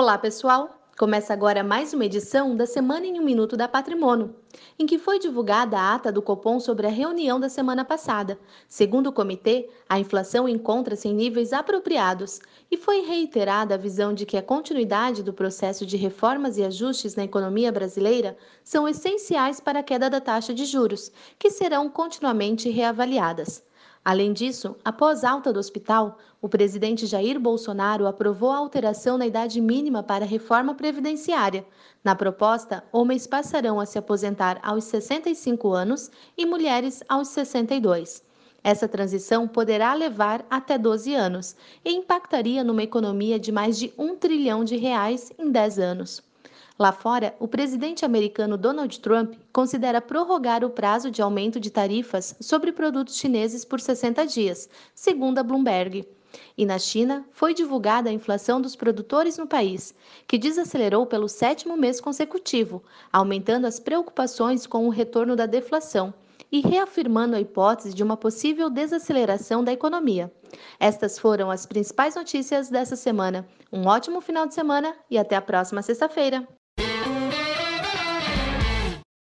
Olá, pessoal! Começa agora mais uma edição da Semana em um Minuto da Patrimônio, em que foi divulgada a ata do Copom sobre a reunião da semana passada. Segundo o comitê, a inflação encontra-se em níveis apropriados e foi reiterada a visão de que a continuidade do processo de reformas e ajustes na economia brasileira são essenciais para a queda da taxa de juros, que serão continuamente reavaliadas. Além disso, após alta do hospital, o presidente Jair Bolsonaro aprovou a alteração na idade mínima para a reforma previdenciária. Na proposta, homens passarão a se aposentar aos 65 anos e mulheres aos 62. Essa transição poderá levar até 12 anos e impactaria numa economia de mais de um trilhão de reais em 10 anos. Lá fora, o presidente americano Donald Trump considera prorrogar o prazo de aumento de tarifas sobre produtos chineses por 60 dias, segundo a Bloomberg. E na China, foi divulgada a inflação dos produtores no país, que desacelerou pelo sétimo mês consecutivo, aumentando as preocupações com o retorno da deflação e reafirmando a hipótese de uma possível desaceleração da economia. Estas foram as principais notícias dessa semana. Um ótimo final de semana e até a próxima sexta-feira.